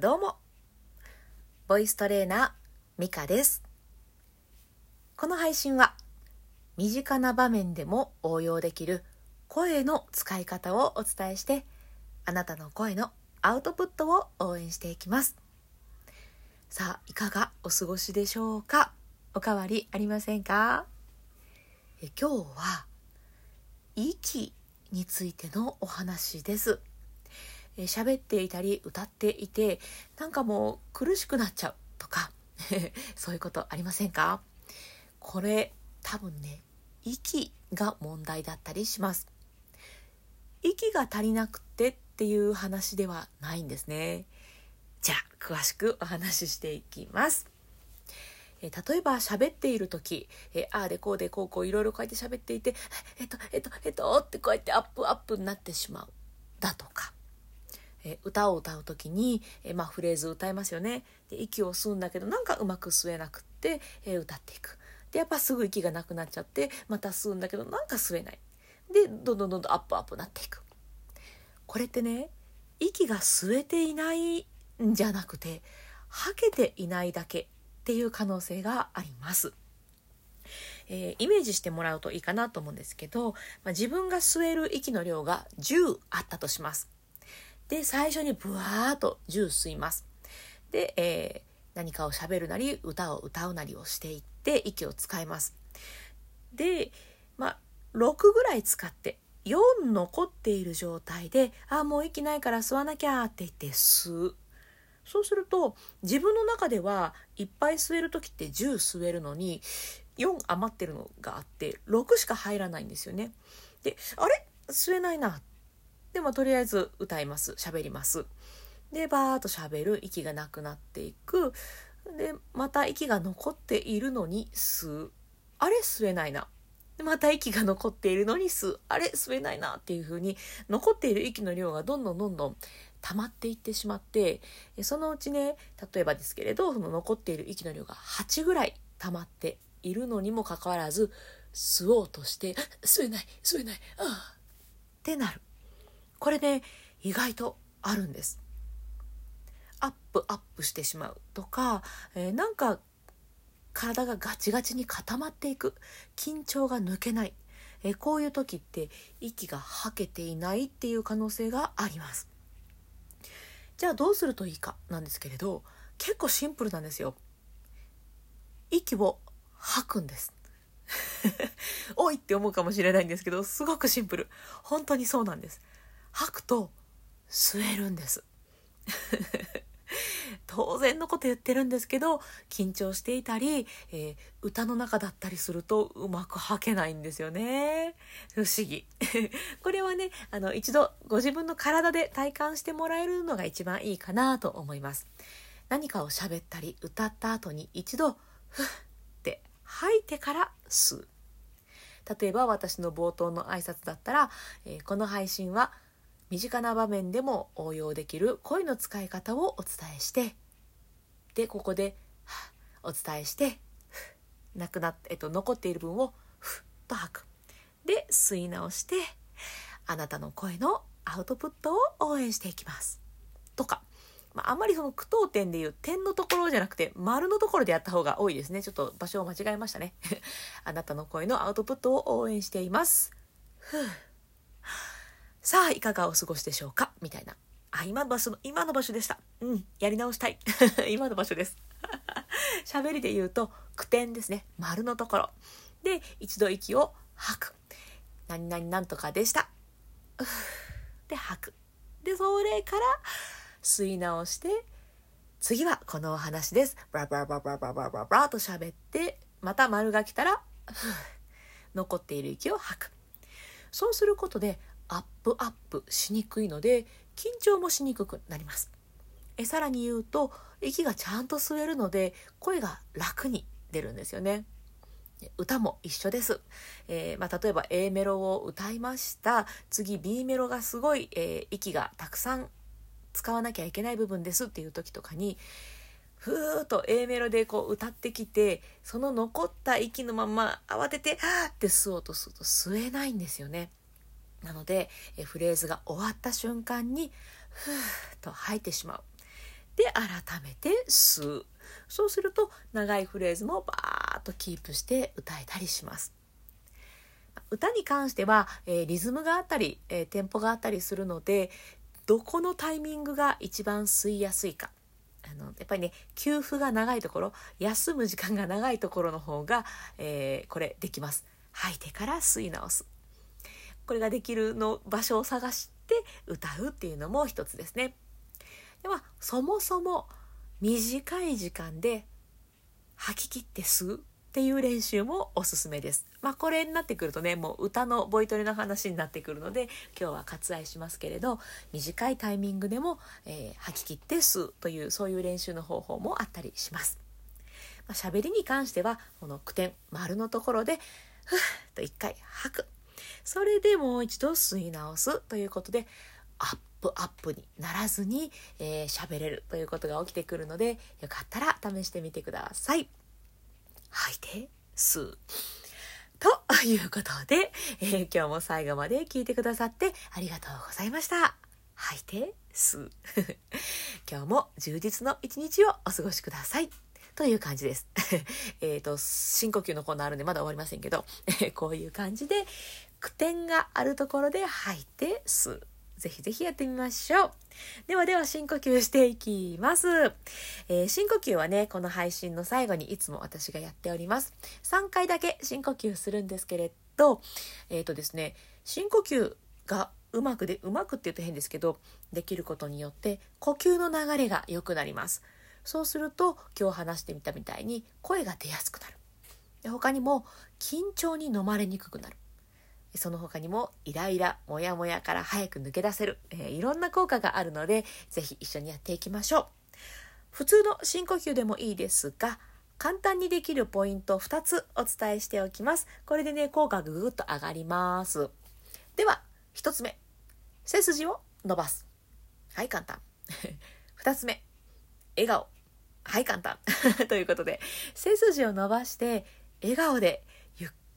どうも。ボイストレーナーミカです。この配信は身近な場面でも応用できる声の使い方をお伝えしてあなたの声のアウトプットを応援していきます。さあいかがお過ごしでしょうか？おかわりありませんか？え今日は息についてのお話です。え喋っていたり歌っていてなんかもう苦しくなっちゃうとか そういうことありませんか？これ多分ね息が問題だったりします。息が足りなくてっていう話ではないんですね。じゃあ詳しくお話ししていきます。え例えば喋っている時、えああでこうでこうこういろいろこうやって喋っていてえっとえっとえっとってこうやってアップアップになってしまう。だとか。え歌を歌う時に、えまあ、フレーズ歌いますよねで息を吸うんだけどなんかうまく吸えなくって、え歌っていくでやっぱすぐ息がなくなっちゃってまた吸うんだけどなんか吸えないでどんどんどんどんアップアップなっていくこれってね息が吸えていないんじゃなくて吐けていないだけっていう可能性があります。えー、イメージしてもらうといいかなと思うんですけど、まあ、自分が吸える息の量が10あったとします。で、最初にブワーっと10吸います。で、えー、何かを喋るなり、歌を歌うなりをしていって息を使います。で、まあ、6ぐらい使って、4残っている状態で、あ、もう息ないから吸わなきゃって言って吸う。そうすると自分の中ではいっぱい吸える時って10吸えるのに4余ってるのがあって6しか入らないんですよね。であれ？吸えないなでもとりあえず歌います。喋ります。でバーッと喋る息がなくなっていく。でまた息が残っているのに吸う。あれ？吸えないな。また息が残っているのに吸う。あれ？吸えないなっていう風に残っている息の量がどんどんどんどん溜まっていってしまってそのうちね例えばですけれどその残っている息の量が8ぐらい溜まっているのにもかかわらず吸おうとして吸えない吸えないああってなる。これね意外とあるんです。アップアップしてしまうとか、えー、なんか体がガチガチに固まっていく。緊張が抜けない、えー、こういう時って息が吐けていないっていう可能性があります。じゃあどうするといいかなんですけれど結構シンプルなんですよ。息を吐くんです。おいって思うかもしれないんですけどすごくシンプル。本当にそうなんです。吐くと吸えるんです。当然のこと言ってるんですけど緊張していたり、えー、歌の中だったりするとうまく吐けないんですよね。不思議。これはねあの一度ご自分の体で体感してもらえるのが一番いいかなと思います。何かを喋ったり歌った後に一度ふって吐いてから吸う。例えば私の冒頭の挨拶だったら、えー、この配信は「身近な場面でも応用できる声の使い方をお伝えしてでここでお伝えしてなくなっえっと、残っている分をふっと吐く。で吸い直してあなたの声のアウトプットを応援していきます。とか、まあ、あまりその句読点でいう点のところじゃなくて丸のところでやった方が多いですね。ちょっと場所を間違えましたね。あなたの声のアウトプットを応援しています。ふう。さあいかがお過ごしでしょうか？みたいな。あ今の場所の今の場所でした。うんやり直したい。今の場所です。喋りで言うと句点ですね。丸のところ。で一度息を吐く。何々なんとかでした。で吐く。でそれから吸い直して次はこのお話です。ブラブラブラブラブラブラブラ。と喋ってまた丸が来たら残っている息を吐く。そうすることでアップアップしにくいので緊張もしにくくなります。えさらに言うと息がちゃんと吸えるので声が楽に出るんですよね。歌も一緒です、えー、まあ、例えば A メロを歌いました。次 B メロがすごい、えー、息がたくさん使わなきゃいけない部分です。っていう時とかにふーっと A メロでこう歌ってきてその残った息のまま慌てて「はーって吸おうとすると吸えないんですよね。なので、えフレーズが終わった瞬間にふーっと吐いてしまう。で改めて吸うそうすると長いフレーズもバーッとキープして歌えたりします。歌に関しては、えー、リズムがあったり、えー、テンポがあったりするのでどこのタイミングが一番吸いやすいか。あのやっぱりね給付が長いところ休む時間が長いところの方が、えー、これできます。吐いてから吸い直す。これができるの場所を探して歌うっていうのも一つですねではそもそも短い時間で吐き切って吸うっていう練習もおすすめです。まあこれになってくるとねもう歌のボイトレの話になってくるので今日は割愛しますけれど短いタイミングでも、えー、吐き切って吸うというそういう練習の方法もあったりします。まあ、喋りに関してはこの句点丸のところでふっと一回吐くそれでもう一度吸い直すということでアップアップにならずに喋、えー、れるということが起きてくるのでよかったら試してみてください。吐いて吸う。ということで、えー、今日も最後まで聞いてくださってありがとうございました。吐いて吸う。今日も充実の一日をお過ごしください。という感じです。えっと、深呼吸のコーナーあるんでまだ終わりませんけど、こういう感じで、句点があるところで吐いて吸う。ぜひぜひやってみましょう。ではでは深呼吸していきます。えー、深呼吸はね、この配信の最後にいつも私がやっております。3回だけ深呼吸するんですけれど、えっ、ー、とですね、深呼吸がうまくで、うまくって言うと変ですけど、できることによって呼吸の流れが良くなります。そうすると今日話してみたみたいに声が出やすくなる。で他にも緊張に飲まれにくくなる。その他にもイライラ、モヤモヤから早く抜け出せる、えー、いろんな効果があるので、ぜひ一緒にやっていきましょう。普通の深呼吸でもいいですが、簡単にできるポイント2つお伝えしておきます。これでね、効果がぐぐっと上がります。では、1つ目。背筋を伸ばす。はい、簡単。2つ目。笑顔。はい、簡単。ということで、背筋を伸ばして、笑顔で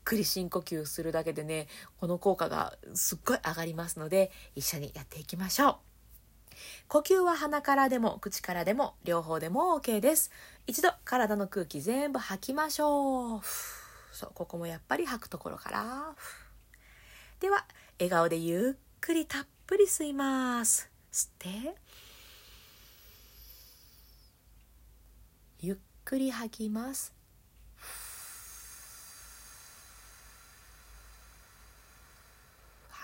くり深呼吸するだけでねこの効果がすっごい上がりますので一緒にやっていきましょう。呼吸は鼻からでも口からでも両方でも OK です。一度体の空気全部吐きましょう。そうここもやっぱり吐くところから。では笑顔でゆっくりたっぷり吸います。吸って。ゆっくり吐きます。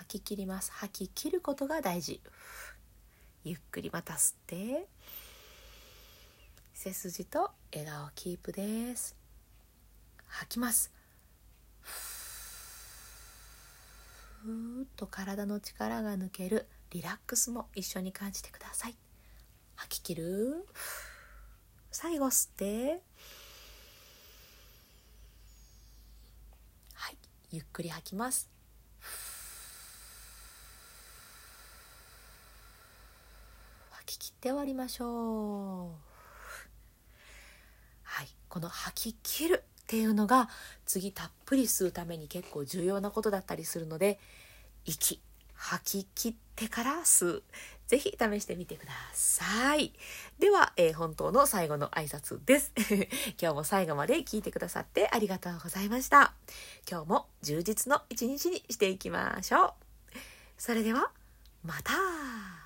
吐き切ります。吐き切ることが大事。ゆっくりまた吸って。背筋と笑顔キープです。吐きます。ふーっと体の力が抜ける。リラックスも一緒に感じてください。吐き切る。最後吸って。はい。ゆっくり吐きます。切って終わりましょうはいこの吐き切るっていうのが次たっぷり吸うために結構重要なことだったりするので息吐き切ってから吸う。ぜひ試してみてください。では、えー、本当の最後の挨拶です。今日も最後まで聞いてくださってありがとうございました。今日も充実の一日にしていきましょう。それではまた。